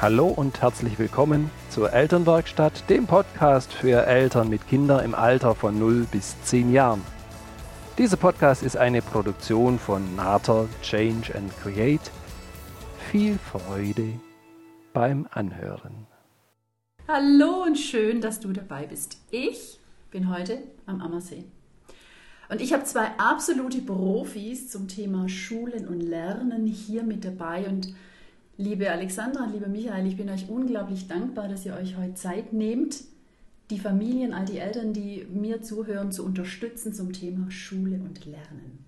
Hallo und herzlich willkommen zur Elternwerkstatt, dem Podcast für Eltern mit Kindern im Alter von 0 bis 10 Jahren. Dieser Podcast ist eine Produktion von Nater Change and Create. Viel Freude beim Anhören. Hallo und schön, dass du dabei bist. Ich bin heute am Ammersee. Und ich habe zwei absolute Profis zum Thema Schulen und Lernen hier mit dabei. Und liebe Alexandra und liebe Michael, ich bin euch unglaublich dankbar, dass ihr euch heute Zeit nehmt, die Familien, all die Eltern, die mir zuhören, zu unterstützen zum Thema Schule und Lernen.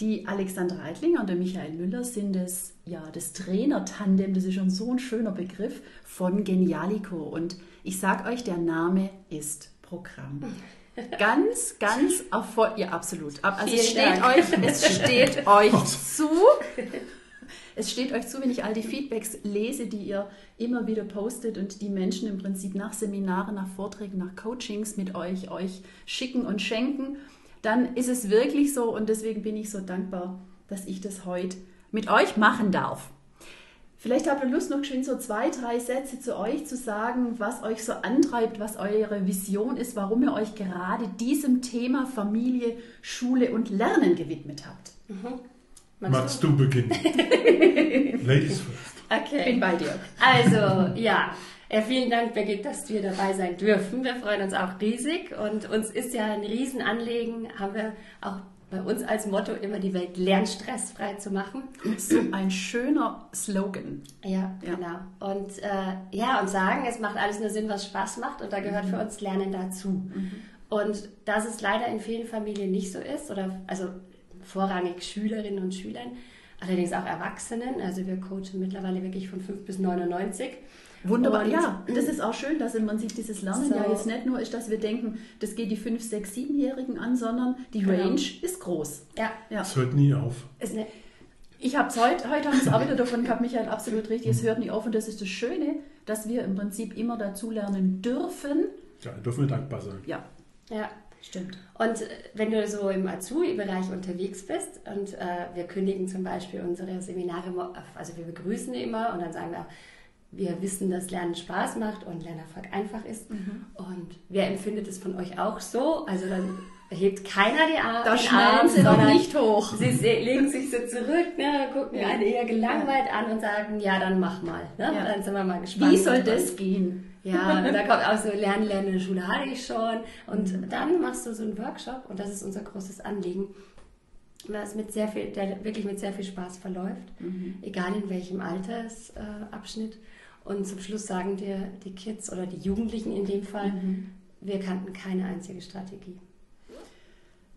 Die Alexandra Eitlinger und der Michael Müller sind das, ja, das Trainer-Tandem, das ist schon so ein schöner Begriff, von Genialico. Und ich sage euch, der Name ist Programm. Ganz, ganz erfolgreich. Ja, absolut. Also es steht, euch, es steht euch zu. Es steht euch zu, wenn ich all die Feedbacks lese, die ihr immer wieder postet und die Menschen im Prinzip nach Seminaren, nach Vorträgen, nach Coachings mit euch, euch schicken und schenken, dann ist es wirklich so und deswegen bin ich so dankbar, dass ich das heute mit euch machen darf. Vielleicht habt ihr Lust, noch schön so zwei, drei Sätze zu euch zu sagen, was euch so antreibt, was eure Vision ist, warum ihr euch gerade diesem Thema Familie, Schule und Lernen gewidmet habt. Mhm. Magst du, du beginnen? Ladies first. Okay. Bin bei dir. Also, ja. Ja, vielen Dank, Birgit, dass wir dabei sein dürfen. Wir freuen uns auch riesig und uns ist ja ein Riesenanliegen, haben wir auch bei uns als Motto immer die Welt lernstressfrei zu machen. So ein schöner Slogan. Ja, ja. genau. Und äh, ja, und sagen, es macht alles nur Sinn, was Spaß macht und da gehört mhm. für uns Lernen dazu. Mhm. Und dass es leider in vielen Familien nicht so ist, oder also vorrangig Schülerinnen und Schülern, allerdings auch Erwachsenen. Also wir coachen mittlerweile wirklich von 5 bis 99. Wunderbar, und, ja. Das ist auch schön, dass man sich dieses Lernen so. ja jetzt nicht nur ist, dass wir denken, das geht die 5-, 6-, 7-Jährigen an, sondern die genau. Range genau. ist groß. Ja. ja. Es hört nie auf. Es, ne, ich habe es heute, heute haben wir es auch wieder davon gehabt, Michael, absolut richtig, es hört nie auf und das ist das Schöne, dass wir im Prinzip immer dazu lernen dürfen. Ja, dürfen wir dankbar sein. Ja. Ja. Stimmt. Und äh, wenn du so im Azubi-Bereich unterwegs bist und äh, wir kündigen zum Beispiel unsere Seminare, also wir begrüßen immer und dann sagen wir, wir wissen, dass Lernen Spaß macht und Lernerfolg einfach ist. Mhm. Und wer empfindet es von euch auch so? Also dann hebt keiner die Arme. Da schnallen sie noch nicht hoch. Sie legen sich so zurück, ne, gucken ja. einen eher gelangweilt an und sagen, ja, dann mach mal. Ne? Ja. Dann sind wir mal gespannt. Wie soll das gehen? Ja, und da kommt auch so Lernen, Lernen in der Schule hatte ich schon. Und dann machst du so einen Workshop und das ist unser großes Anliegen, was mit sehr viel, der wirklich mit sehr viel Spaß verläuft, mhm. egal in welchem Altersabschnitt. Und zum Schluss sagen dir die Kids oder die Jugendlichen in dem Fall, mhm. wir kannten keine einzige Strategie.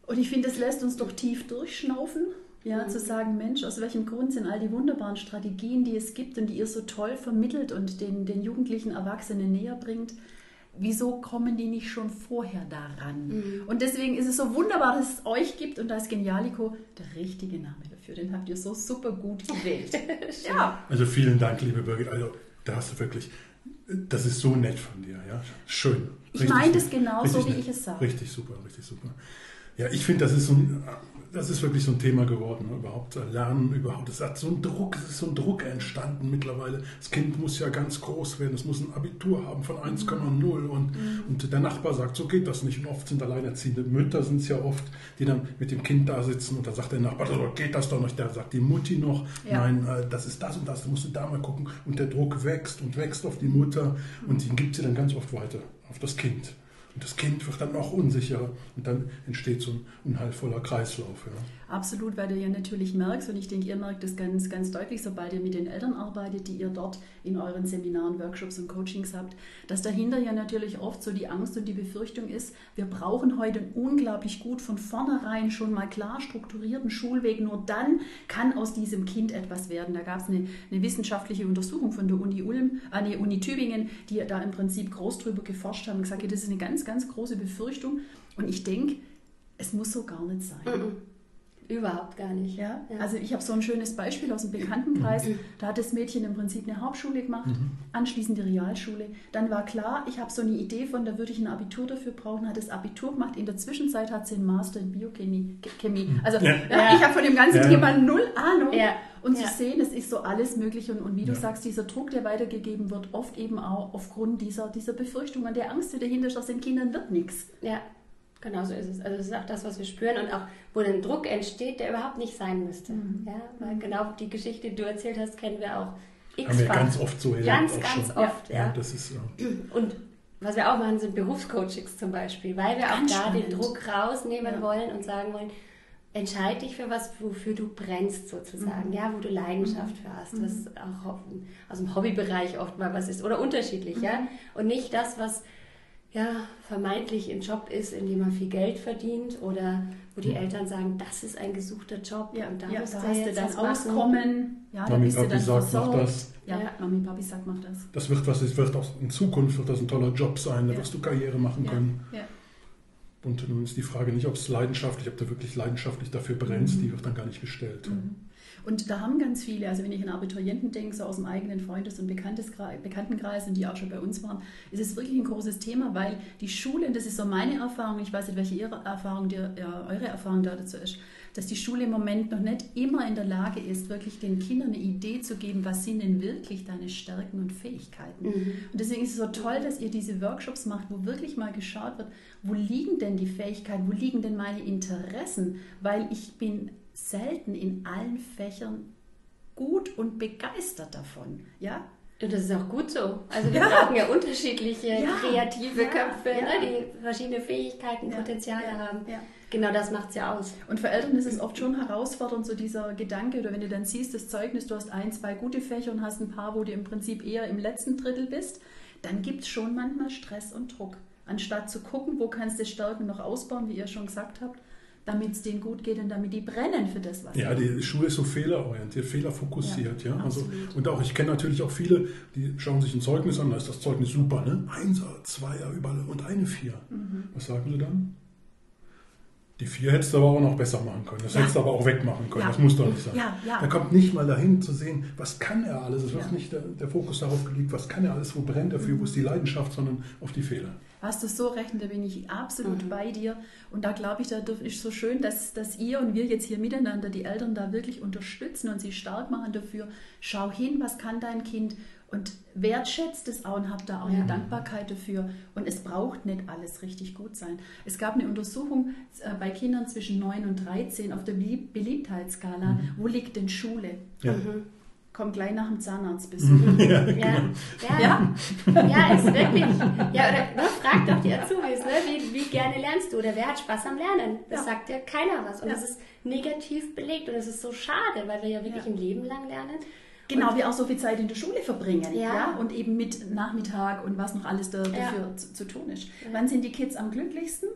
Und ich finde, das lässt uns doch tief durchschnaufen. Ja, mhm. zu sagen, Mensch, aus welchem Grund sind all die wunderbaren Strategien, die es gibt und die ihr so toll vermittelt und den, den jugendlichen Erwachsenen näher bringt, wieso kommen die nicht schon vorher daran? Mhm. Und deswegen ist es so wunderbar, dass es euch gibt und da ist Genialico der richtige Name dafür. Den habt ihr so super gut gewählt. ja. Also vielen Dank, liebe Birgit. Also da hast du wirklich, das ist so nett von dir. Ja? Schön. ich meine das genauso, wie ich es sage. Richtig super, richtig super. Ja, ich finde, das ist so ein das ist wirklich so ein Thema geworden, ne? überhaupt äh, Lernen, überhaupt. Es hat so ein Druck, es ist so ein Druck entstanden mittlerweile. Das Kind muss ja ganz groß werden, es muss ein Abitur haben von 1,0 und, mhm. und der Nachbar sagt, so geht das nicht. Und oft sind alleinerziehende Mütter sind es ja oft, die dann mit dem Kind da sitzen und dann sagt der Nachbar, so geht das doch nicht. Da sagt die Mutti noch, ja. nein, äh, das ist das und das, da musst du da mal gucken. Und der Druck wächst und wächst auf die Mutter und den gibt sie dann ganz oft weiter auf das Kind. Und das Kind wird dann noch unsicherer und dann entsteht so ein unheilvoller Kreislauf. Ja. Absolut, weil du ja natürlich merkst, und ich denke, ihr merkt das ganz, ganz deutlich, sobald ihr mit den Eltern arbeitet, die ihr dort in euren Seminaren, Workshops und Coachings habt, dass dahinter ja natürlich oft so die Angst und die Befürchtung ist, wir brauchen heute unglaublich gut von vornherein schon mal klar strukturierten Schulweg. Nur dann kann aus diesem Kind etwas werden. Da gab es eine, eine, wissenschaftliche Untersuchung von der Uni Ulm, äh, nee, Uni Tübingen, die da im Prinzip groß drüber geforscht haben und gesagt, das ist eine ganz, ganz große Befürchtung. Und ich denke, es muss so gar nicht sein. Mhm Überhaupt gar nicht. Ja? ja. Also ich habe so ein schönes Beispiel aus dem Bekanntenkreis. Da hat das Mädchen im Prinzip eine Hauptschule gemacht, mhm. anschließend die Realschule. Dann war klar, ich habe so eine Idee von, da würde ich ein Abitur dafür brauchen, hat das Abitur gemacht. In der Zwischenzeit hat sie einen Master in Biochemie. Chemie. Mhm. Also ja. Ja, ich habe von dem ganzen Thema null Ahnung. Und zu sehen, es ist so alles möglich. Und, und wie du sagst, dieser Druck, der weitergegeben wird, oft eben auch aufgrund dieser, dieser Befürchtungen, der Angst, die dahinter ist, aus den Kindern wird nichts. Ja. Genau so ist es. Also das ist auch das, was wir spüren und auch, wo ein Druck entsteht, der überhaupt nicht sein müsste. Mhm. Ja, weil genau die Geschichte, die du erzählt hast, kennen wir auch x-fach. Haben wir ganz oft so. Ganz, ganz schon. oft, ja. ja. das ist, ja. Und was wir auch machen, sind Berufscoachings zum Beispiel, weil wir ganz auch da spannend. den Druck rausnehmen ja. wollen und sagen wollen, entscheide dich für was, wofür du brennst sozusagen, mhm. ja, wo du Leidenschaft für hast, mhm. was auch aus dem Hobbybereich oft mal was ist oder unterschiedlich, mhm. ja, und nicht das, was ja, vermeintlich ein Job ist, in dem man viel Geld verdient oder wo die Eltern sagen, das ist ein gesuchter Job ja, und da, ja, da hast du dann Auskommen, ja, da bist Papi du dann sagt, mach das. Ja, ja, Mami, Papi sagt, mach das. Das wird was, es wird auch in Zukunft wird das ein toller Job sein, da wirst du Karriere machen können. Ja. Und nun ist die Frage nicht, ob es leidenschaftlich, ob du wirklich leidenschaftlich dafür brennst, mhm. die wird dann gar nicht gestellt. Mhm. Und da haben ganz viele, also wenn ich an Abiturienten denke, so aus dem eigenen Freundes- und Bekanntenkreis und die auch schon bei uns waren, ist es wirklich ein großes Thema, weil die Schule, und das ist so meine Erfahrung, ich weiß nicht, welche Ihre Erfahrung, die, ja, eure Erfahrung dazu ist, dass die Schule im Moment noch nicht immer in der Lage ist, wirklich den Kindern eine Idee zu geben, was sind denn wirklich deine Stärken und Fähigkeiten. Mhm. Und deswegen ist es so toll, dass ihr diese Workshops macht, wo wirklich mal geschaut wird, wo liegen denn die Fähigkeiten, wo liegen denn meine Interessen, weil ich bin selten in allen Fächern gut und begeistert davon. Ja? Und das ist auch gut so. Also wir ja. brauchen ja unterschiedliche ja, kreative ja, Köpfe, ne, die verschiedene Fähigkeiten, Potenziale haben. Genau das macht es ja aus. Und für Eltern ist es oft schon herausfordernd, so dieser Gedanke, oder wenn du dann siehst, das Zeugnis, du hast ein, zwei gute Fächer und hast ein paar, wo du im Prinzip eher im letzten Drittel bist, dann gibt es schon manchmal Stress und Druck. Anstatt zu gucken, wo kannst du Stärken noch ausbauen, wie ihr schon gesagt habt, damit es denen gut geht und damit die brennen für das, was Ja, die Schule ist so fehlerorientiert, fehlerfokussiert. Ja, ja? Also, und auch, ich kenne natürlich auch viele, die schauen sich ein Zeugnis an, da ist das Zeugnis super, ne? Einser, Zweier, überall und eine Vier. Mhm. Was sagen sie dann? Die vier hättest du aber auch noch besser machen können. Das ja. hättest du aber auch wegmachen können. Ja. Das muss doch nicht sein. Ja, ja. Da kommt nicht mal dahin zu sehen, was kann er alles. Es wird nicht der, der, Fokus darauf gelegt, was kann er alles, wo brennt er für, wo ist die Leidenschaft, sondern auf die Fehler. Hast du so recht, da bin ich absolut mhm. bei dir. Und da glaube ich, da ist so schön, dass, dass ihr und wir jetzt hier miteinander die Eltern da wirklich unterstützen und sie stark machen dafür. Schau hin, was kann dein Kind und wertschätzt es auch und habt da auch ja. eine Dankbarkeit dafür. Und es braucht nicht alles richtig gut sein. Es gab eine Untersuchung äh, bei Kindern zwischen 9 und 13 auf der Beliebtheitsskala. Mhm. Wo liegt denn Schule? Ja. Mhm. Kommt gleich nach dem Zahnarztbesuch. Ja, genau. ja. ja. ja. ist wirklich. Ja, oder ne, frag doch die Azubis, ne? wie, wie gerne lernst du oder wer hat Spaß am Lernen? Das sagt ja keiner was. Und das ist negativ belegt und es ist so schade, weil wir ja wirklich ein Leben lang lernen. Genau, und wir auch so viel Zeit in der Schule verbringen. Ja. ja. Und eben mit Nachmittag und was noch alles da, dafür ja. zu, zu, tun ist. Ja. Wann sind die Kids am glücklichsten?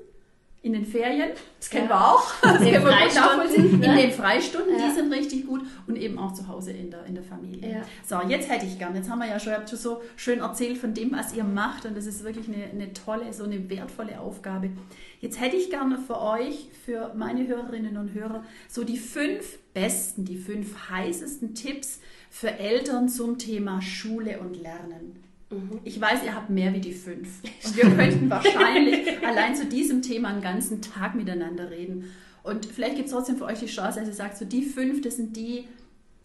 In den Ferien, das kennen wir auch. Das in den Freistunden. Ne? In den Freistunden, die sind richtig gut. Und eben auch zu Hause in der, in der Familie. So, jetzt hätte ich gern, jetzt haben wir ja schon, schon so schön erzählt von dem, was ihr macht. Und das ist wirklich eine, eine tolle, so eine wertvolle Aufgabe. Jetzt hätte ich gerne für euch, für meine Hörerinnen und Hörer, so die fünf besten, die fünf heißesten Tipps, für Eltern zum Thema Schule und Lernen. Mhm. Ich weiß, ihr habt mehr wie die fünf. Und wir könnten wahrscheinlich allein zu diesem Thema einen ganzen Tag miteinander reden. Und vielleicht gibt es trotzdem für euch die Chance, dass ihr sagt, so die fünf, das sind die,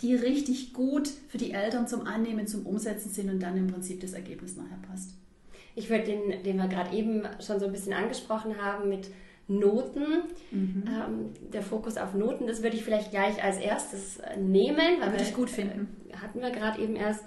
die richtig gut für die Eltern zum Annehmen, zum Umsetzen sind und dann im Prinzip das Ergebnis nachher passt. Ich würde den, den wir gerade eben schon so ein bisschen angesprochen haben, mit Noten, mhm. ähm, der Fokus auf Noten, das würde ich vielleicht gleich als erstes nehmen. Weil würde ich gut finden. Äh, hatten wir gerade eben erst.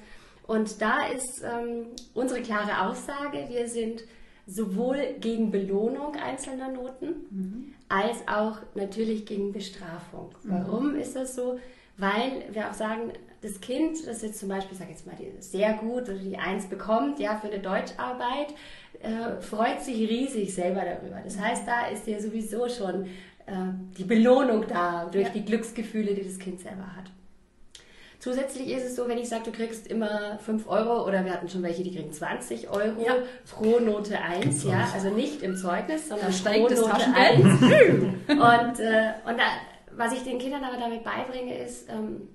Und da ist ähm, unsere klare Aussage, wir sind sowohl gegen Belohnung einzelner Noten mhm. als auch natürlich gegen Bestrafung. Mhm. Warum ist das so? Weil wir auch sagen, das Kind, das jetzt zum Beispiel, sag jetzt mal, die sehr gut oder die Eins bekommt, ja, für eine Deutscharbeit, äh, freut sich riesig selber darüber. Das heißt, da ist ja sowieso schon äh, die Belohnung da durch ja. die Glücksgefühle, die das Kind selber hat. Zusätzlich ist es so, wenn ich sage, du kriegst immer 5 Euro oder wir hatten schon welche, die kriegen 20 Euro ja. pro Note 1, ja, also nicht im Zeugnis, sondern pro Note 1. und, äh, und da was ich den Kindern aber damit beibringe, ist, ähm,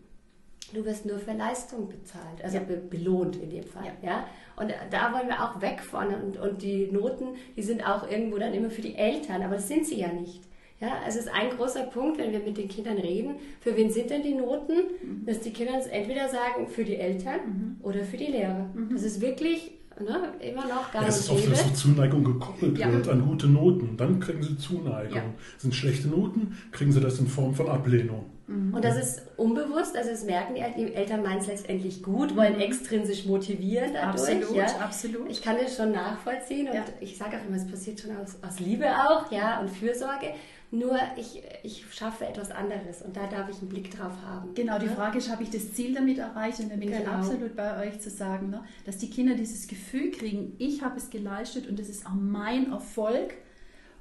du wirst nur für Leistung bezahlt, also Ja. be belohnt in dem Fall. Ja. Und da wollen wir auch weg von. Und, und die Noten, die sind auch irgendwo dann immer für die Eltern, aber das sind sie ja nicht. Ja, also es ist ein großer Punkt, wenn wir mit den Kindern reden, für wen sind denn die Noten, Mhm. dass die Kinder uns entweder sagen, für die Eltern oder für die Lehrer. Mhm. Das ist wirklich ne, immer noch gar Ja, es ist oft, dass so Zuneigung gekoppelt Ja. wird an gute Noten. Dann kriegen sie Zuneigung. Ja. Sind schlechte Noten, kriegen sie das in Form von Ablehnung. Und das ist unbewusst, also das merken die, El- die Eltern meinen es letztendlich gut, wollen extrinsisch motivieren dadurch. Mhm. Absolut, ja. absolut. Ich kann das schon nachvollziehen und Ja. ich sage auch immer, es passiert schon aus, aus Liebe auch, ja, und Fürsorge. Nur ich, ich schaffe etwas anderes und da darf ich einen Blick drauf haben. Genau, die Ja? Frage ist, habe ich das Ziel damit erreicht? Und da bin ich Genau. absolut bei euch zu sagen, ne, dass die Kinder dieses Gefühl kriegen, ich habe es geleistet und das ist auch mein Erfolg.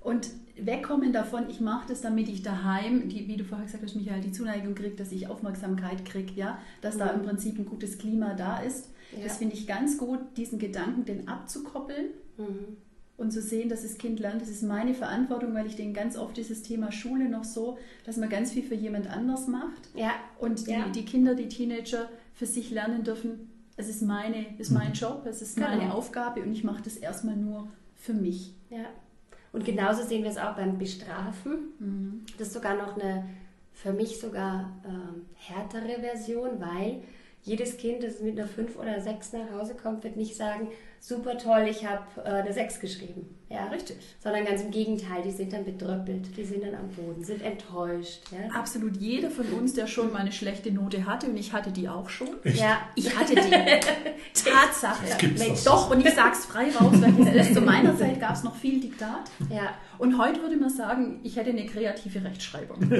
Und wegkommen davon, ich mache das, damit ich daheim, die, wie du vorher gesagt hast, Michael, die Zuneigung kriege, dass ich Aufmerksamkeit kriege, ja, dass da im Prinzip ein gutes Klima da ist. Ja. Das finde ich ganz gut, diesen Gedanken den abzukoppeln Mhm. Und zu sehen, dass das Kind lernt, das ist meine Verantwortung, weil ich denke, ganz oft ist das Thema Schule noch so, dass man ganz viel für jemand anders macht Ja, und die, Ja. die Kinder, die Teenager für sich lernen dürfen, es ist, meine, es ist mein Job, es ist Genau. meine Aufgabe und ich mache das erstmal nur für mich. ja. Und genauso sehen wir es auch beim Bestrafen. Das ist sogar noch eine, für mich sogar ähm, härtere Version, weil jedes Kind, das mit einer 5 oder 6 nach Hause kommt, wird nicht sagen, super toll, ich habe äh, eine 6 geschrieben. Ja, Richtig. Sondern ganz im Gegenteil, die sind dann bedröppelt, die sind dann am Boden, sind enttäuscht. Ja, Absolut jeder von uns, der schon mal eine schlechte Note hatte, und ich hatte die auch schon. Echt? ja. Ich hatte die. Tatsache. Das gibt's Mensch, doch. und ich sag's frei raus, weil es. Zu meiner Zeit gab es noch viel Diktat. ja. Und heute würde man sagen, ich hätte eine kreative Rechtschreibung. und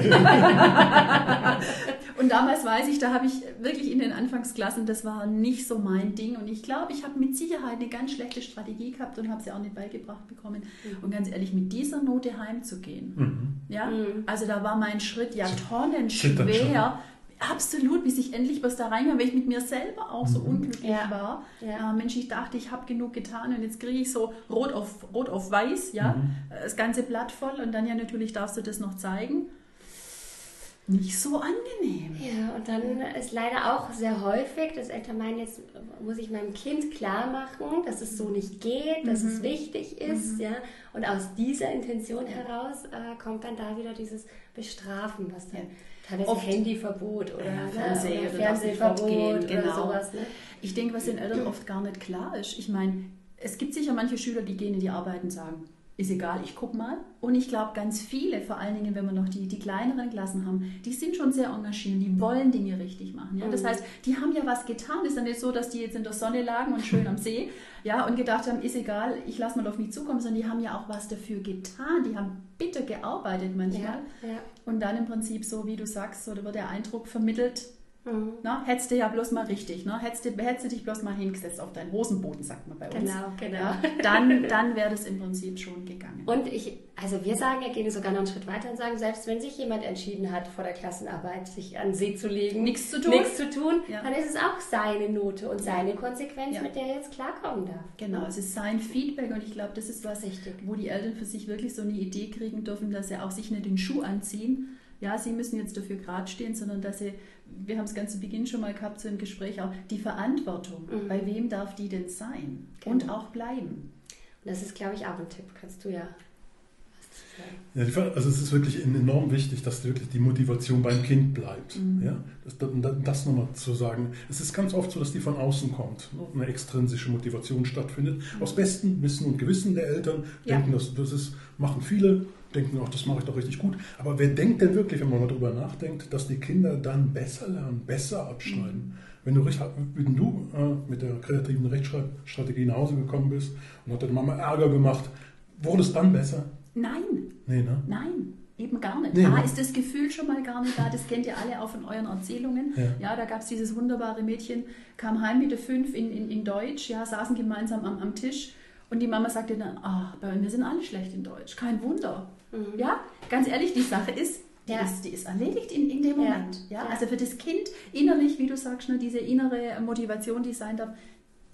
damals weiß ich, da habe ich wirklich in den Anfangsklassen, das war nicht so mein Ding. Und ich glaube, ich habe mit Sicherheit eine ganz schlechte Strategie gehabt und habe sie auch nicht beigebracht bekommen. Und ganz ehrlich, mit dieser Note heimzugehen. Mhm. Ja? Mhm. Also da war mein Schritt ja tonnenschwer. Absolut, bis ich endlich was da reinkam, weil ich mit mir selber auch so Mhm. unglücklich Ja. war. Ja. Äh, Mensch, ich dachte, ich habe genug getan und jetzt kriege ich so rot auf, rot auf weiß, ja, Mhm. Äh, das ganze Blatt voll und dann ja natürlich darfst du das noch zeigen. Nicht so angenehm. Ja, und dann ist leider auch sehr häufig, dass Eltern meinen, jetzt muss ich meinem Kind klar machen, dass es so nicht geht, dass Mhm. es wichtig ist. Ja? Und aus dieser Intention heraus äh, kommt dann da wieder dieses Bestrafen, was dann Ja. teilweise Oft- Fernsehverbot oder, Ja, ne, Fernseh- oder oder Fernsehverbot oder genau. sowas. Ne? Ich denke, was den Eltern oft gar nicht klar ist. Ich meine, es gibt sicher manche Schüler, die gehen in die Arbeit und sagen, ist egal, ich guck mal. Und ich glaube, ganz viele, vor allen Dingen, wenn wir noch die, die kleineren Klassen haben, die sind schon sehr engagiert, die wollen Dinge richtig machen. Ja? Das Mhm. heißt, die haben ja was getan. Ist ja nicht so, dass die jetzt in der Sonne lagen und schön am See ja, und gedacht haben, ist egal, ich lasse mal auf mich zukommen, sondern die haben ja auch was dafür getan. Die haben bitter gearbeitet manchmal. Ja, ja. Und dann im Prinzip so, wie du sagst, so, da wird der Eindruck vermittelt, Mhm. na, hättest du ja bloß mal richtig, ne? hättest, du, hättest du dich bloß mal hingesetzt auf deinen Hosenboden, sagt man bei uns. Genau, genau. Ja, dann dann wäre das im Prinzip schon gegangen. Und ich, also wir sagen, ja, gehen sogar noch einen Schritt weiter und sagen, selbst wenn sich jemand entschieden hat, vor der Klassenarbeit sich an See zu legen, Nichts zu tun. nichts zu tun, Ja. dann ist es auch seine Note und seine Konsequenz, Ja. mit der er jetzt klarkommen darf. Genau, es ist sein Feedback und ich glaube, das ist was, Richtig. wo die Eltern für sich wirklich so eine Idee kriegen dürfen, dass sie auch sich nicht den Schuh anziehen. Ja, sie müssen jetzt dafür gerade stehen, sondern dass sie, wir haben es ganz zu Beginn schon mal gehabt, so ein Gespräch auch, die Verantwortung, Mhm. bei wem darf die denn sein Genau. und auch bleiben. Und das ist, glaube ich, auch ein Tipp. Kannst du ja was zu sagen. Ja, also es ist wirklich enorm wichtig, dass wirklich die Motivation beim Kind bleibt. Ja? Das, das, nochmal zu sagen. Es ist ganz oft so, dass die von außen kommt. Ne? Eine extrinsische Motivation stattfindet. Aus bestem Wissen und Gewissen der Eltern Ja. denken, das, das ist, machen viele, denken auch, das mache ich doch richtig gut. Aber wer denkt denn wirklich, wenn man mal drüber nachdenkt, dass die Kinder dann besser lernen, besser abschneiden? Wenn du, wenn du äh, mit der kreativen Rechtschreibstrategie nach Hause gekommen bist und hat deine Mama Ärger gemacht, wurde es dann besser? Nein, Nee, ne? Nein, eben gar nicht. Nee, A, ne? ist das Gefühl schon mal gar nicht da. Das kennt ihr alle auch von euren Erzählungen. Ja. da gab es dieses wunderbare Mädchen, kam heim mit der fünf in, in, in Deutsch, ja, saßen gemeinsam am, am Tisch und die Mama sagte dann, ah, bei uns, wir sind alle schlecht in Deutsch, kein Wunder. Ja, ganz ehrlich, die Sache ist, die, Ja. ist, die ist erledigt in, in dem. Moment. Ja? Ja. Also für das Kind innerlich, wie du sagst, ne, diese innere Motivation, die sein darf,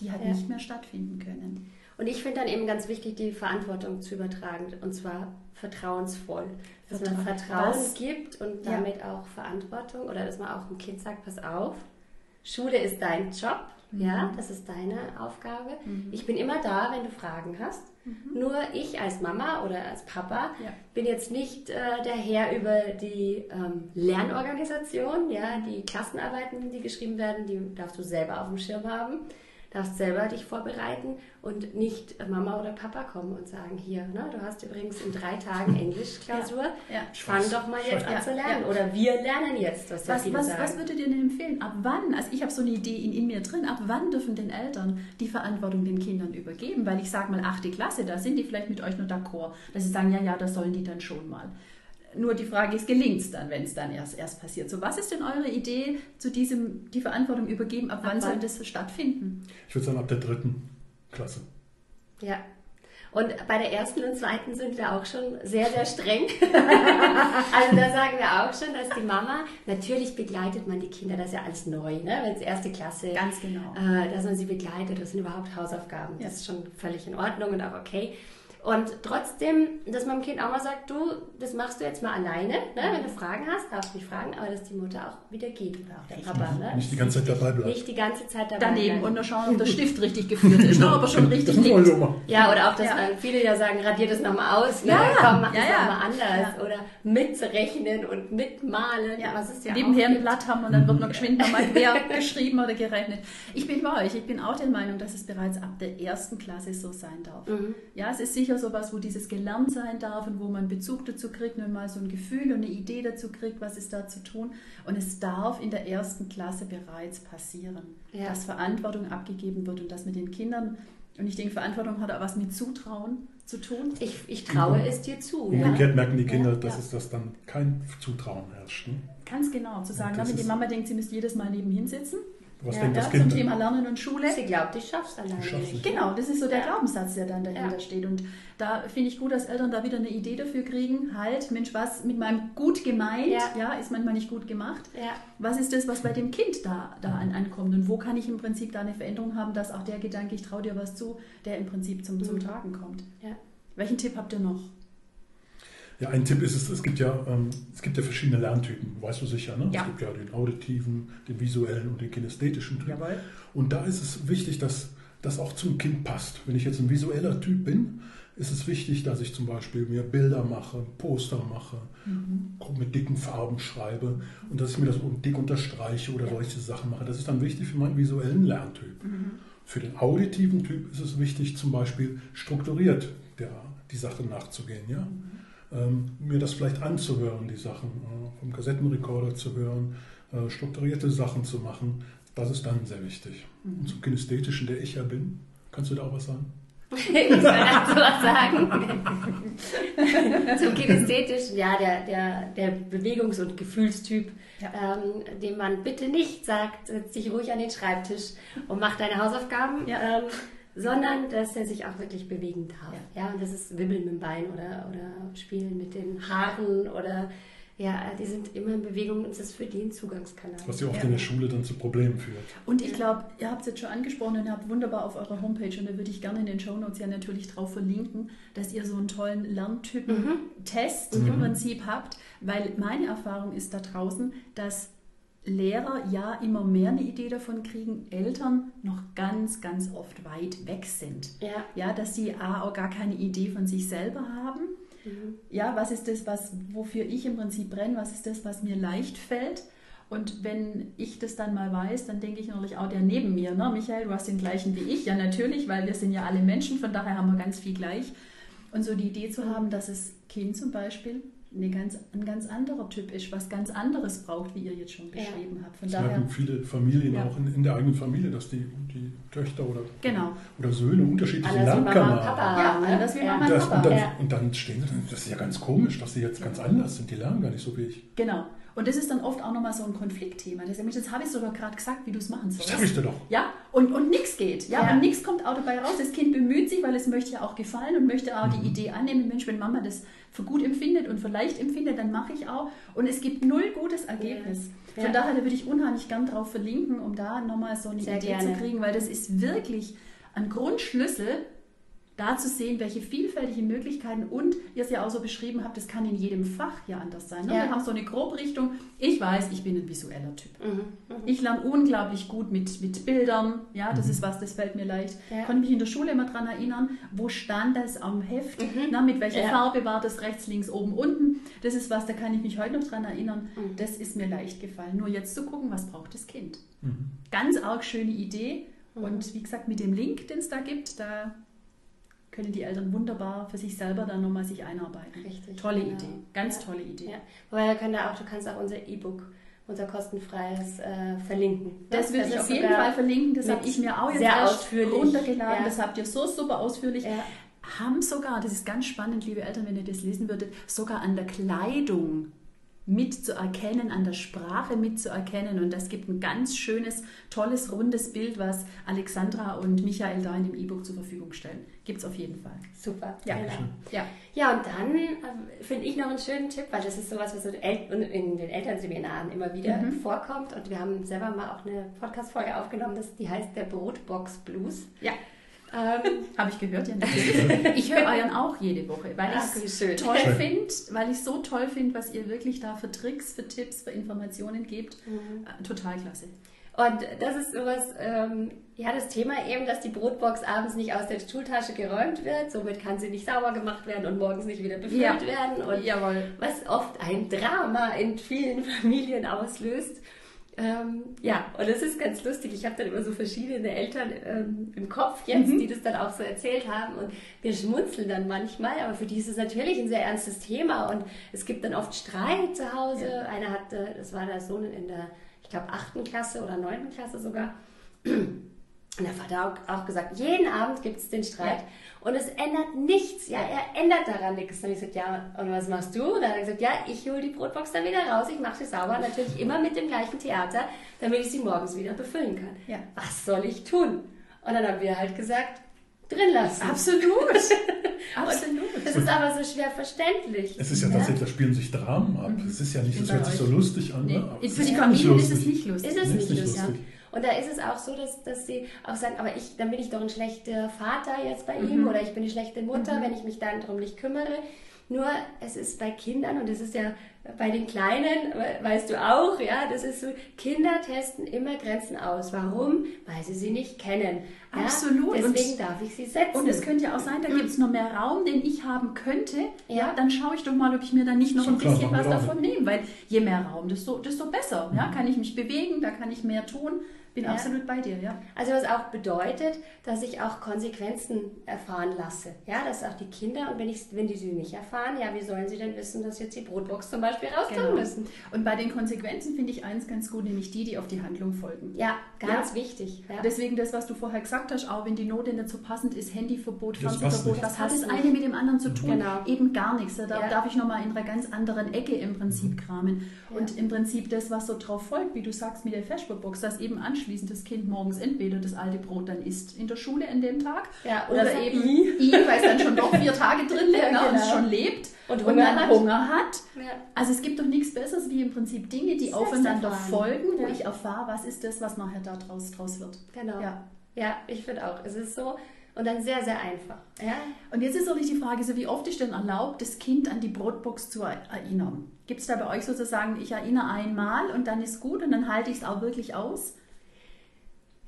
die hat Ja. nicht mehr stattfinden können. Und ich finde dann eben ganz wichtig, die Verantwortung zu übertragen und zwar vertrauensvoll. Dass man Vertrauen das, gibt und damit auch Verantwortung oder dass man auch dem Kind sagt, pass auf, Schule ist dein Job, mhm. ja, das ist deine Aufgabe. Mhm. Ich bin immer da, wenn du Fragen hast. Mhm. Nur ich als Mama oder als Papa ja. bin jetzt nicht äh, der Herr über die ähm, Lernorganisation, ja, die Klassenarbeiten, die geschrieben werden, die darfst du selber auf dem Schirm haben darfst selber dich vorbereiten und nicht Mama oder Papa kommen und sagen, hier, ne, du hast übrigens in drei Tagen Englischklausur, ja, ja. fang doch mal jetzt an zu lernen. Oder wir lernen jetzt, was, was, was, was würdet ihr denn empfehlen? Ab wann, also ich habe so eine Idee in, in mir drin, ab wann dürfen den Eltern die Verantwortung den Kindern übergeben? Weil ich sage mal, achte Klasse, da sind die vielleicht mit euch nur d'accord, dass sie sagen, ja, ja, das sollen die dann schon mal. Nur die Frage ist, gelingt es dann, wenn es dann erst, erst passiert? So, was ist denn eure Idee zu diesem, die Verantwortung übergeben? Ab, ab wann soll das stattfinden? Ich würde sagen, ab der dritten Klasse. Ja. Und bei der ersten und zweiten sind wir auch schon sehr, sehr streng. also da sagen wir auch schon, dass die Mama, natürlich begleitet man die Kinder, das ist ja alles neu, ne? wenn es erste Klasse, Ganz genau. Äh, dass man sie begleitet, das sind überhaupt Hausaufgaben, ja. das ist schon völlig in Ordnung und auch okay. Und trotzdem, dass man dem Kind auch mal sagt, du, das machst du jetzt mal alleine. Ne? Wenn du Fragen hast, darfst du mich fragen, aber dass die Mutter auch wieder geht oder auch der Papa. Ne? Nicht die ganze Zeit dabei bleibt. Nicht die ganze Zeit dabei Daneben bleiben. und nur schauen, ob der Stift richtig geführt ist, genau. ob er schon richtig liegt. Ja, oder auch, dass ja. viele ja sagen, radier das nochmal aus. Ne? Ja, Komm, mach ja, das ja. nochmal anders. Ja. Oder mitrechnen und mitmalen. Ja. Was ist ja Nebenher ein Blatt haben und dann wird noch geschwind nochmal quer geschrieben oder gerechnet. Ich bin bei euch. Ich bin auch der Meinung, dass es bereits ab der ersten Klasse so sein darf. Mhm. Ja, es ist sicher sicher sowas, wo dieses gelernt sein darf und wo man Bezug dazu kriegt und mal so ein Gefühl und eine Idee dazu kriegt, was ist da zu tun. Und es darf in der ersten Klasse bereits passieren, ja. dass Verantwortung abgegeben wird und dass mit den Kindern, und ich denke, Verantwortung hat auch was mit Zutrauen zu tun. Ich, ich traue mhm. es dir zu. Umgekehrt ja. merken die Kinder, ja, dass es das dann kein Zutrauen herrscht. Ne? Ganz genau, zu sagen, wenn die Mama denkt, sie müsste jedes Mal nebenhin sitzen was ja, denkt das ja, Kind? Zum Thema Lernen und Schule. Sie glaubt, ich schaff's alleine nicht. Genau, das ist so der ja. Glaubenssatz, der dann dahinter ja. steht. Und da finde ich gut, dass Eltern da wieder eine Idee dafür kriegen. Halt, Mensch, was mit meinem gut gemeint, ja, ist manchmal nicht gut gemacht. Was ist das, was bei dem Kind da, da an, ankommt? Und wo kann ich im Prinzip da eine Veränderung haben, dass auch der Gedanke, ich traue dir was zu, der im Prinzip zum, zum mhm. Tragen kommt? Welchen Tipp habt ihr noch? Ja, ein Tipp ist es, es gibt ja, ähm, es gibt ja verschiedene Lerntypen, weißt du sicher, ne? Ja. Es gibt ja den auditiven, den visuellen und den kinästhetischen Typ. Jawohl. Und da ist es wichtig, dass das auch zum Kind passt. Wenn ich jetzt ein visueller Typ bin, ist es wichtig, dass ich zum Beispiel mir Bilder mache, Poster mache, mhm. mit dicken Farben schreibe und dass ich mir das dick unterstreiche oder ja. solche Sachen mache. Das ist dann wichtig für meinen visuellen Lerntyp. Mhm. Für den auditiven Typ ist es wichtig, zum Beispiel strukturiert der, die Sache nachzugehen. Ja? Mhm ähm, mir das vielleicht anzuhören, die Sachen, äh, vom Kassettenrekorder zu hören, äh, strukturierte Sachen zu machen. Das ist dann sehr wichtig. Mhm. Und zum Kinästhetischen, der ich ja bin, kannst du da auch was sagen? ich soll dazu was sagen. Zum Kinästhetischen, ja, der, der, der Bewegungs- und Gefühlstyp, ja. ähm, dem man bitte nicht sagt, setz dich ruhig an den Schreibtisch und mach deine Hausaufgaben. Ja. Ähm, sondern dass er sich auch wirklich bewegen darf. Ja, ja und das ist Wibbeln mit dem Bein oder, oder Spielen mit den Haaren oder ja, die sind immer in Bewegung und das ist für die ein Zugangskanal. Was ja oft ja. in der Schule dann zu Problemen führt. Und ich glaube, ihr habt es jetzt schon angesprochen und ihr habt wunderbar auf eurer Homepage und da würde ich gerne in den Shownotes ja natürlich drauf verlinken, dass ihr so einen tollen Lerntypen-Test mhm. im Prinzip habt, weil meine Erfahrung ist da draußen, dass Lehrer ja immer mehr eine Idee davon kriegen, Eltern noch ganz, ganz oft weit weg sind. Ja. ja dass sie A, auch gar keine Idee von sich selber haben. Mhm. Ja, was ist das, was, wofür ich im Prinzip brenne? Was ist das, was mir leicht fällt? Und wenn ich das dann mal weiß, dann denke ich natürlich auch der neben mir, ne? Michael, du hast den gleichen wie ich. Ja, natürlich, weil wir sind ja alle Menschen, von daher haben wir ganz viel gleich. Und so die Idee zu haben, dass das Kind zum Beispiel eine ganz, ein ganz anderer Typ ist, was ganz anderes braucht, wie ihr jetzt schon beschrieben ja. habt. Von das daher, merken viele Familien ja. auch in, in, der eigenen Familie, dass die, die Töchter oder, genau. oder Söhne unterschiedliche haben. Ja, anders wie Mama und Papa. Und dann, und dann stehen sie dann, das ist ja ganz komisch, dass sie jetzt ganz anders sind, die lernen gar nicht so wie ich. Genau. Und das ist dann oft auch nochmal so ein Konfliktthema. Das jetzt habe ich es doch gerade gesagt, wie du es machen sollst. Das habe ich dir doch. Ja, und, und nichts geht. Ja, ja. und nichts kommt auch dabei raus. Das Kind bemüht sich, weil es möchte ja auch gefallen und möchte auch mhm. die Idee annehmen. Mensch, wenn Mama das für gut empfindet und für leicht empfindet, dann mache ich auch. Und es gibt null gutes Ergebnis. Ja. Von daher würde ich unheimlich gern drauf verlinken, um da nochmal so eine Sehr Idee gerne. zu kriegen, weil das ist wirklich ein Grundschlüssel da zu sehen, welche vielfältigen Möglichkeiten und ihr es ja auch so beschrieben habt, das kann in jedem Fach ja anders sein. Ne? Ja. Wir haben so eine Grobrichtung. Ich weiß, ich bin ein visueller Typ. Mhm. Ich lerne unglaublich gut mit, mit Bildern. Ja, das ist was, das fällt mir leicht. Ja. Konnte mich in der Schule immer daran erinnern, wo stand das am Heft, na, mit welcher Ja. Farbe war das rechts, links, oben, unten. Das ist was, da kann ich mich heute noch dran erinnern. Mhm. Das ist mir leicht gefallen. Nur jetzt zu gucken, was braucht das Kind. Mhm. Ganz arg schöne Idee. Und wie gesagt, mit dem Link, den es da gibt, da können die Eltern wunderbar für sich selber dann nochmal sich einarbeiten. Richtig, Tolle genau. Idee, ganz Ja. tolle Idee. Ja. Wobei wir können da auch, du kannst auch unser E-Book, unser kostenfreies äh, verlinken. Das würde ich ist auf jeden Fall verlinken. Das habe ich mir auch jetzt sehr ausführlich. runtergeladen. Ja. Das habt ihr so super ausführlich. Ja. Haben sogar, das ist ganz spannend, liebe Eltern, wenn ihr das lesen würdet, sogar an der Kleidung mitzuerkennen, an der Sprache mitzuerkennen. Und das gibt ein ganz schönes, tolles, rundes Bild, was Alexandra und Michael da in dem E-Book zur Verfügung stellen. Gibt es auf jeden Fall. Super. Ja. Ja. Ja, und dann äh, finde ich noch einen schönen Tipp, weil das ist sowas, was in den Elternseminaren immer wieder Mhm. vorkommt. Und wir haben selber mal auch eine Podcast-Folge aufgenommen, das, die heißt der Brotbox Blues. Ja. Ähm, Habe ich gehört, ja. Ich höre euren auch jede Woche, weil ich es toll finde, weil ich so toll finde, was ihr wirklich da für Tricks, für Tipps, für Informationen gebt. Mhm. Äh, Total klasse. Und das ist sowas, ähm, ja, das Thema eben, dass die Brotbox abends nicht aus der Schultasche geräumt wird, somit kann sie nicht sauber gemacht werden und morgens nicht wieder befüllt Ja. werden. Und Jawohl. was oft ein Drama in vielen Familien auslöst. Ähm, ja, und es ist ganz lustig. Ich habe dann immer so verschiedene Eltern ähm, im Kopf jetzt, Mhm. die das dann auch so erzählt haben. Und wir schmunzeln dann manchmal, aber für die ist es natürlich ein sehr ernstes Thema. Und es gibt dann oft Streit zu Hause. Ja. Einer hatte, das war der Sohn in der, ich glaube, achten Klasse oder neunten Klasse sogar. Und der Vater hat auch, auch gesagt, jeden Abend gibt es den Streit. Und es ändert nichts. Ja, er ändert daran nichts. Und ich gesagt, ja, und was machst du? Und dann hat er gesagt, ja, ich hole die Brotbox dann wieder raus, ich mache sie sauber. Natürlich immer mit dem gleichen Theater, damit ich sie morgens wieder befüllen kann. Ja. Was soll ich tun? Und dann haben wir halt gesagt, drin lassen. Absolut. Absolut. Das ist aber so schwer verständlich. Es ist ja Ja. tatsächlich, da spielen sich Dramen ab. Es ist ja nicht, das hört bei sich so lustig an. Nee. ne? Aber es Für die Familien ist es nicht lustig. Ist es Nee, nicht ist nicht lustig. lustig. Und da ist es auch so, dass, dass sie auch sagen, aber ich, dann bin ich doch ein schlechter Vater jetzt bei Mhm. ihm oder ich bin eine schlechte Mutter, wenn ich mich dann darum nicht kümmere. Nur es ist bei Kindern und das ist ja bei den Kleinen, we- weißt du auch, ja, das ist so, Kinder testen immer Grenzen aus. Warum? Weil sie sie nicht kennen. Ja? Absolut. Und- Deswegen darf ich sie setzen. Und es könnte ja auch sein, da gibt es noch mehr Raum, den ich haben könnte. Ja, Ja. dann schaue ich doch mal, ob ich mir da nicht noch ein klar, bisschen was davon nehme. Weil je mehr Raum, desto, desto besser. Ja, kann ich mich bewegen, da kann ich mehr tun. Bin Ja. absolut bei dir, ja. Also was auch bedeutet, dass ich auch Konsequenzen erfahren lasse. Ja, dass auch die Kinder, und wenn, ich, wenn die sie nicht erfahren, ja, wie sollen sie denn wissen, dass jetzt die Brotbox zum Beispiel raus tun Genau. müssen? Und bei den Konsequenzen finde ich eins ganz gut, nämlich die, die auf die Handlung folgen. Ja, ganz wichtig. Ja. Deswegen das, was du vorher gesagt hast, auch wenn die Note nicht so passend ist, Handyverbot, Das Fernsehverbot, was hat Das das eine mit dem anderen zu tun? Genau. Eben gar nichts. Da darf, Ja. darf ich nochmal in einer ganz anderen Ecke im Prinzip kramen. Und im Prinzip das, was so drauf folgt, wie du sagst mit der Festbox, dass eben anschließend das Kind morgens entweder das alte Brot dann isst in der Schule an dem Tag Ja, oder, oder eben I. I, weil es dann schon doch vier Tage drin liegt Ja, ne, und es genau. schon lebt Und und, Hunger dann hat. Hunger hat. Ja. Also es gibt doch nichts Besseres wie im Prinzip Dinge, die aufeinander folgen, wo ich erfahre, was ist das, was nachher da draus, draus wird. Genau. Ja. Ja, ich finde auch. Es ist so und dann sehr, sehr einfach. Ja. Und jetzt ist natürlich die Frage, so wie oft ist denn erlaubt, das Kind an die Brotbox zu er- erinnern? Gibt es da bei euch sozusagen, ich erinnere einmal und dann ist gut und dann halte ich es auch wirklich aus?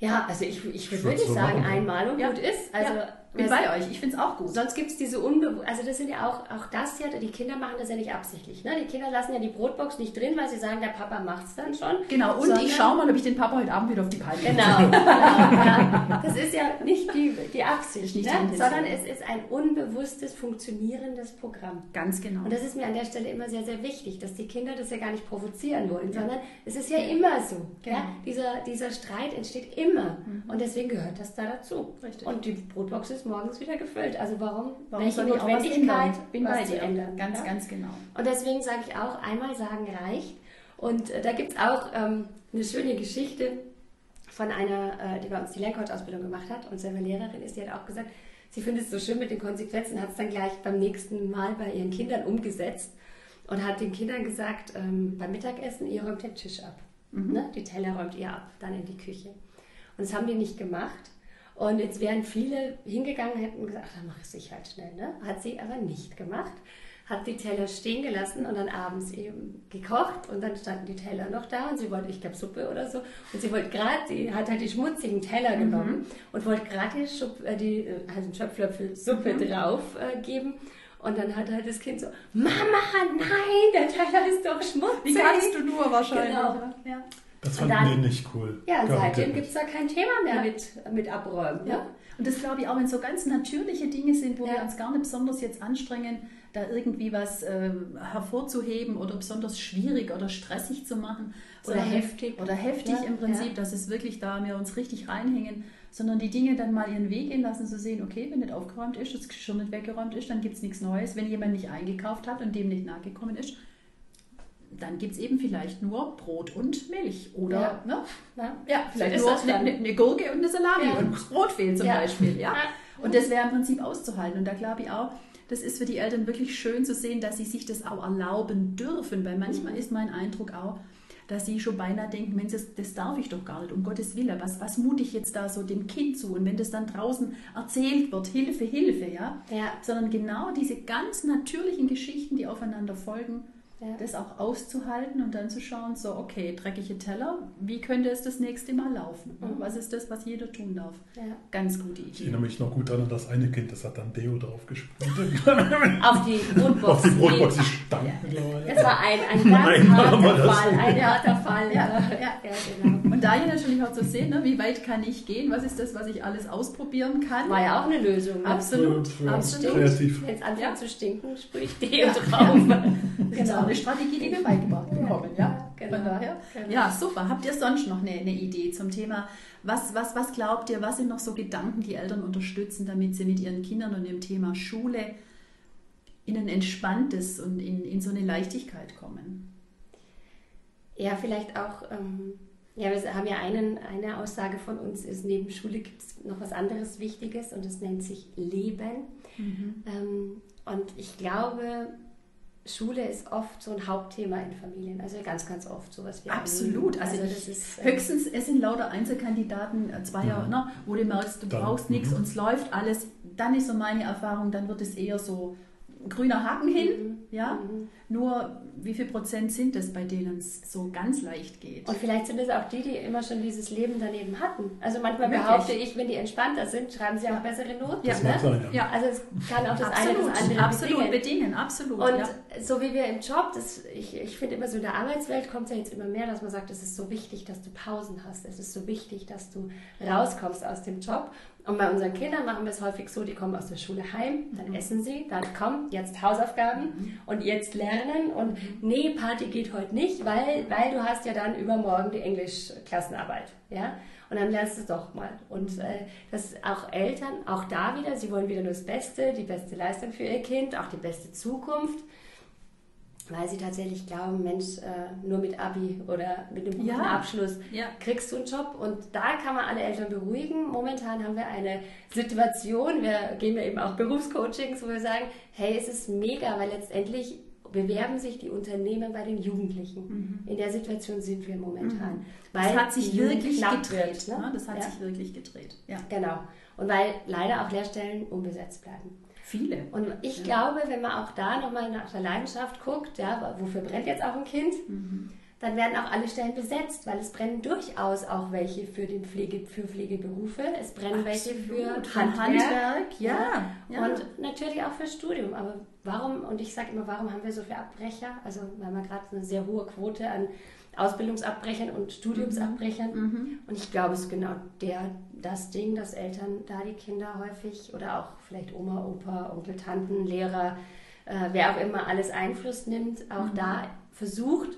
Ja, also ich, ich würde sagen, einmal und Ja. gut ist. Also ja, bin bei euch, ich finde es auch gut. Sonst gibt es diese unbewusst, also das sind ja auch, auch das ja, die Kinder machen das ja nicht absichtlich. Ne? Die Kinder lassen ja die Brotbox nicht drin, weil sie sagen, der Papa macht es dann schon. Genau, und Sondern- ich schaue mal, ob ich den Papa heute Abend wieder auf die Palme Genau, genau ja. Das ist ja nicht die, die Absicht, nicht ne? sondern es ist ein unbewusstes, funktionierendes Programm. Ganz genau. Und das ist mir an der Stelle immer sehr, sehr wichtig, dass die Kinder das ja gar nicht provozieren wollen, sondern es ist ja immer so. Genau. Ja? Dieser, dieser Streit entsteht immer. Und deswegen gehört das da dazu. Richtig. Und die Brotbox ist morgens wieder gefüllt. Also warum, Warum welche Notwendigkeit? Bin bei dir. ändern? Ganz, ja? ganz genau. Und deswegen sage ich auch, einmal sagen reicht. Und äh, da gibt es auch ähm, eine schöne Geschichte von einer, äh, die bei uns die Lehrcoach-Ausbildung gemacht hat und selber Lehrerin ist, die hat auch gesagt, sie findet es so schön mit den Konsequenzen, hat es dann gleich beim nächsten Mal bei ihren Kindern umgesetzt und hat den Kindern gesagt, ähm, beim Mittagessen, ihr räumt den Tisch ab. Ne? Die Teller räumt ihr ab, dann in die Küche. Und das haben die nicht gemacht. Und jetzt wären viele hingegangen, hätten gesagt, dann mache ich es halt schnell. Ne? Hat sie aber nicht gemacht. Hat die Teller stehen gelassen und dann abends eben gekocht und dann standen die Teller noch da und sie wollte, ich glaube, Suppe oder so. Und sie wollte gerade, sie hat halt die schmutzigen Teller Mhm. genommen und wollte gerade die, Schupp, äh, die äh, also einen Schöpflöffel Suppe Mhm. drauf äh, geben. Und dann hat halt das Kind so, Mama, nein, der Teller ist doch schmutzig. Wie kannst du nur wahrscheinlich? Genau. Ja. Das fanden dann- wir nicht cool. Ja, Garantiert seitdem gibt es da kein Thema mehr Ja. mit, mit Abräumen. Ja. Ne? Und das glaube ich auch, wenn so ganz natürliche Dinge sind, wo Ja. wir uns gar nicht besonders jetzt anstrengen, da irgendwie was ähm, hervorzuheben oder besonders schwierig oder stressig zu machen. Oder sondern- heftig. Oder heftig Ja, im Prinzip, ja. dass es wirklich da wir uns richtig reinhängen, sondern die Dinge dann mal ihren Weg gehen lassen, zu sehen, okay, wenn nicht aufgeräumt ist, das Geschirr nicht weggeräumt ist, dann gibt es nichts Neues. Wenn jemand nicht eingekauft hat und dem nicht nachgekommen ist, dann gibt es eben vielleicht nur Brot und Milch. Oder, Ja. ne? Ja. Ja, vielleicht ist nur eine, eine, Gurke und eine Salami Ja. und Brot fehlt zum. Beispiel. Ja? Ja. Und das wäre im Prinzip auszuhalten. Und da glaube ich auch, das ist für die Eltern wirklich schön zu sehen, dass sie sich das auch erlauben dürfen. Weil manchmal ist mein Eindruck auch, dass sie schon beinahe denken, Mensch, das, das darf ich doch gar nicht, um Gottes Willen. Was, was mute ich jetzt da so dem Kind zu? Und wenn das dann draußen erzählt wird, Hilfe, Hilfe, ja. Ja. Sondern genau diese ganz natürlichen Geschichten, die aufeinander folgen, Ja. das auch auszuhalten und dann zu schauen, so, okay, dreckige Teller, wie könnte es das nächste Mal laufen? Mhm. Was ist das, was jeder tun darf? Ja. Ganz gute Ich Idee. erinnere mich noch gut daran, das eine Kind, das hat dann Deo drauf gesprüht. Auf die Brotbox. Auf die Brotbox, die stank mittlerweile. Das war ein, ein ganz Ein harter. Fall. Ein harter Fall. Ja, Ja, ja. ja genau. Und da hier natürlich auch zu sehen, ne, wie weit kann ich gehen? Was ist das, was ich alles ausprobieren kann? War ja auch eine Lösung. Ne? Absolut, Ja, ja, absolut. kreativ. Wenn es anfängt Ja. zu stinken, sprühe ich Deo drauf. Das eine Strategie, die wir beigebracht bekommen. Ja, genau. Von daher. Genau. Ja, super. Habt ihr sonst noch eine, eine Idee zum Thema? Was, was, was glaubt ihr, was sind noch so Gedanken, die Eltern unterstützen, damit sie mit ihren Kindern und dem Thema Schule in ein entspanntes und in, in so eine Leichtigkeit kommen? Ja, vielleicht auch, ähm, ja, wir haben ja einen, eine Aussage von uns, ist neben Schule gibt es noch was anderes Wichtiges und das nennt sich Leben. Ähm, und ich glaube, Schule ist oft so ein Hauptthema in Familien, also ganz, ganz oft sowas wie Absolut. erleben. Also, das ist äh, höchstens, es sind lauter Einzelkandidaten, äh, Zweier, ne, wo du merkst, du Dann, brauchst nichts mhm. und es läuft alles. Dann ist so meine Erfahrung, dann wird es eher so ein grüner Haken hin. Ja? Mhm. Nur wie viel Prozent sind es, bei denen es so ganz leicht geht? Und vielleicht sind es auch die, die immer schon dieses Leben daneben hatten. Also manchmal Wirklich? behaupte ich, wenn die entspannter sind, schreiben sie auch bessere Noten. Ja. Das ne? sein, ja. Also es kann auch das eine absolut, das andere absolut bedingen. bedingen, absolut. Und ja. so wie wir im Job, das, ich, ich finde immer so in der Arbeitswelt kommt es ja jetzt immer mehr, dass man sagt, es ist so wichtig, dass du Pausen hast. Es ist so wichtig, dass du rauskommst aus dem Job. Und bei unseren Kindern machen wir es häufig so, die kommen aus der Schule heim, dann Mhm. essen sie, dann komm, jetzt Hausaufgaben und jetzt lernen und Mhm. nee, Party geht heute nicht, weil, weil du hast ja dann übermorgen die Englischklassenarbeit. Ja? Und dann lernst du es doch mal. Und äh, dass auch Eltern, auch da wieder, sie wollen wieder nur das Beste, die beste Leistung für ihr Kind, auch die beste Zukunft, weil sie tatsächlich glauben, Mensch, äh, nur mit Abi oder mit einem guten Ja. Abschluss kriegst du einen Job. Und da kann man alle Eltern beruhigen. Momentan haben wir eine Situation, wir geben ja eben auch Berufscoachings, wo wir sagen, hey, es ist mega, weil letztendlich bewerben sich die Unternehmen bei den Jugendlichen. In der Situation sind wir momentan. Weil Mhm. Das hat sich wirklich gedreht. wird, ne? ne? Das hat ja, sich wirklich gedreht. Ja. genau. Und weil leider auch Lehrstellen unbesetzt bleiben. Viele. Und ich glaube, wenn man auch da nochmal nach der Leidenschaft guckt, ja, wofür brennt jetzt auch ein Kind, Mhm. Dann werden auch alle Stellen besetzt, weil es brennen durchaus auch welche für, den Pflege, für Pflegeberufe, es brennen welche für Absolut. Handwerk, Handwerk, ja, ja. und natürlich auch für Studium. Aber warum, und ich sage immer, warum haben wir so viele Abbrecher? Also wir haben ja gerade eine sehr hohe Quote an Ausbildungsabbrechern und Studiumsabbrechern. Mhm. Und ich glaube, es ist genau der, das Ding, dass Eltern da die Kinder häufig oder auch vielleicht Oma, Opa, Onkel, Tanten, Lehrer, äh, wer auch immer alles Einfluss nimmt, auch Mhm. da versucht,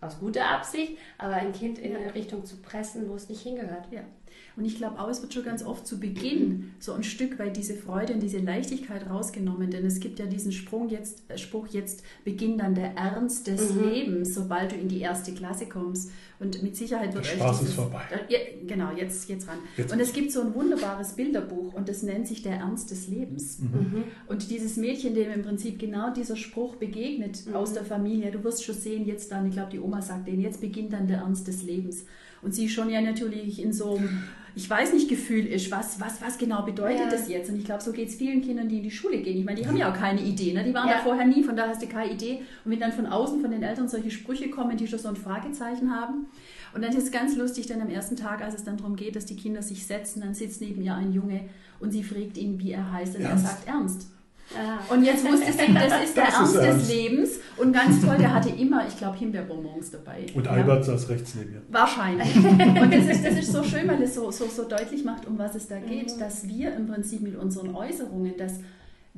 aus guter Absicht, aber ein Kind in eine Richtung zu pressen, wo es nicht hingehört. Ja. Und ich glaube auch, es wird schon ganz oft zu Beginn so ein Stück weit diese Freude und diese Leichtigkeit rausgenommen, denn es gibt ja diesen Sprung jetzt, äh, Spruch, jetzt beginnt dann der Ernst des Mhm. Lebens, sobald du in die erste Klasse kommst. Und mit Sicherheit wird Der euch Spaß ist dieses, vorbei. Äh, Ja, genau, jetzt, jetzt ran. Jetzt. Und es gibt so ein wunderbares Bilderbuch und das nennt sich der Ernst des Lebens. Und dieses Mädchen, dem im Prinzip genau dieser Spruch begegnet aus der Familie, du wirst schon sehen, jetzt dann, ich glaube, die Oma sagt denen, jetzt beginnt dann der Ernst des Lebens. Und sie schon ja natürlich in so einem, ich weiß nicht, Gefühl ist, was, was, was genau bedeutet Ja. das jetzt? Und ich glaube, so geht es vielen Kindern, die in die Schule gehen. Ich meine, die haben ja auch keine Idee, ne? die waren Ja. da vorher nie, von daher hast du keine Idee. Und wenn dann von außen, von den Eltern solche Sprüche kommen, die schon so ein Fragezeichen haben. Und dann ist es ganz lustig, dann am ersten Tag, als es dann darum geht, dass die Kinder sich setzen, dann sitzt neben ihr ein Junge und sie fragt ihn, wie er heißt. Und Ernst? er sagt Ernst. Ah. Und jetzt wusste sie, das ist der Das ist Ernst des ernst. Lebens. Und ganz toll, der hatte immer, ich glaube, Himbeerbonbons dabei. Und Ja. Albert saß rechts neben mir. Wahrscheinlich. Und das ist, das ist so schön, weil es so, so, so deutlich macht, um was es da geht, Mhm. dass wir im Prinzip mit unseren Äußerungen, dass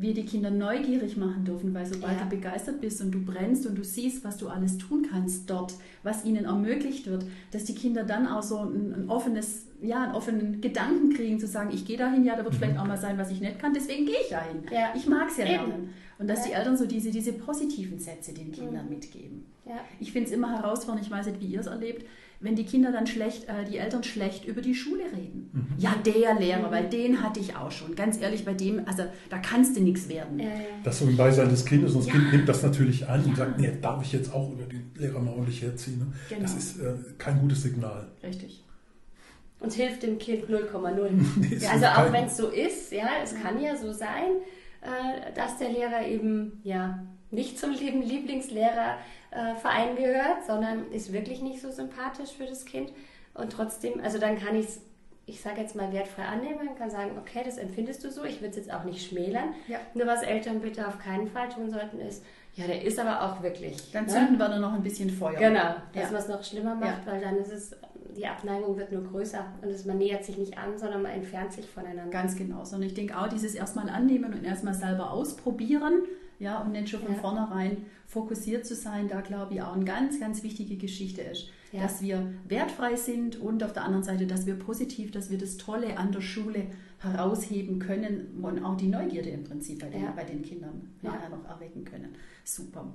wir die Kinder neugierig machen dürfen, weil sobald Ja. du begeistert bist und du brennst und du siehst, was du alles tun kannst dort, was ihnen ermöglicht wird, dass die Kinder dann auch so ein, ein offenes, ja, einen offenen Gedanken kriegen, zu sagen, ich gehe dahin, ja, da wird vielleicht auch mal sein, was ich nicht kann, deswegen gehe ich dahin. Ja. Ich mag es ja Eben. lernen. Und dass Ja. die Eltern so diese, diese positiven Sätze den Kindern Mhm. mitgeben. Ja. Ich finde es immer herausfordernd, ich weiß nicht, wie ihr es erlebt, wenn die Kinder dann schlecht, äh, die Eltern schlecht über die Schule reden. Mhm. Ja, der Lehrer, weil den hatte ich auch schon. Ganz ehrlich, bei dem, also da kannst du nichts werden. Ja. Das so im Beisein des Kindes und das Ja. Kind nimmt das natürlich an und Ja. sagt, nee, darf ich jetzt auch über den Lehrer mal ordentlich herziehen. Ne? Genau. Das ist äh, kein gutes Signal. Richtig. Und hilft dem Kind 0,0. Nee, es Ja, also auch wenn es so ist, ja, es kann ja so sein, äh, dass der Lehrer eben ja nicht zum lieben Lieblingslehrerverein gehört, sondern ist wirklich nicht so sympathisch für das Kind. Und trotzdem, also dann kann ich es, ich sage jetzt mal wertfrei annehmen, kann sagen, okay, das empfindest du so, ich würde es jetzt auch nicht schmälern. Ja. Nur was Eltern bitte auf keinen Fall tun sollten, ist, ja, der ist aber auch wirklich. Dann ne? zünden wir dann noch ein bisschen Feuer. Genau, dass Ja. man es noch schlimmer macht, weil dann ist es, die Abneigung wird nur größer und es, man nähert sich nicht an, sondern man entfernt sich voneinander. Ganz genau. Sondern ich denke auch, dieses erstmal annehmen und erstmal selber ausprobieren, ja, und nicht schon von Ja. vornherein fokussiert zu sein, da glaube ich auch eine ganz, ganz wichtige Geschichte ist, Ja. dass wir wertfrei sind und auf der anderen Seite, dass wir positiv, dass wir das Tolle an der Schule herausheben können und auch die Neugierde im Prinzip bei den, Ja. bei den Kindern nachher noch erwecken können. Super.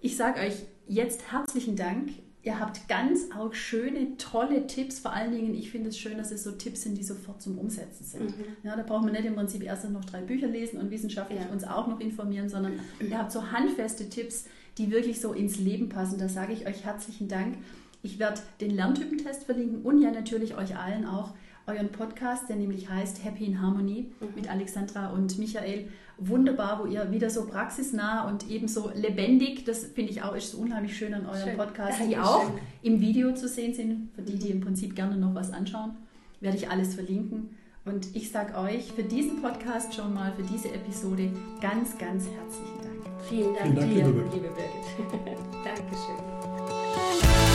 Ich sage euch jetzt herzlichen Dank. Ihr habt ganz auch schöne, tolle Tipps. Vor allen Dingen, ich finde es schön, dass es so Tipps sind, die sofort zum Umsetzen sind. Mhm. Ja, da braucht man nicht im Prinzip erst noch drei Bücher lesen und wissenschaftlich Ja. uns auch noch informieren, sondern ihr habt so handfeste Tipps, die wirklich so ins Leben passen. Da sage ich euch herzlichen Dank. Ich werde den Lerntypentest verlinken und ja natürlich euch allen auch euren Podcast, der nämlich heißt Happy in Harmony Mhm. mit Alexandra und Michael. Wunderbar, wo ihr wieder so praxisnah und ebenso lebendig, das finde ich auch ist so unheimlich schön an eurem Schön. Podcast, die Dankeschön. auch im Video zu sehen sind, für die, die im Prinzip gerne noch was anschauen, werde ich alles verlinken. Und ich sage euch für diesen Podcast schon mal, für diese Episode ganz, ganz herzlichen Dank. Vielen Dank, Vielen Dank, dir, liebe Birgit. liebe Birgit. Dankeschön.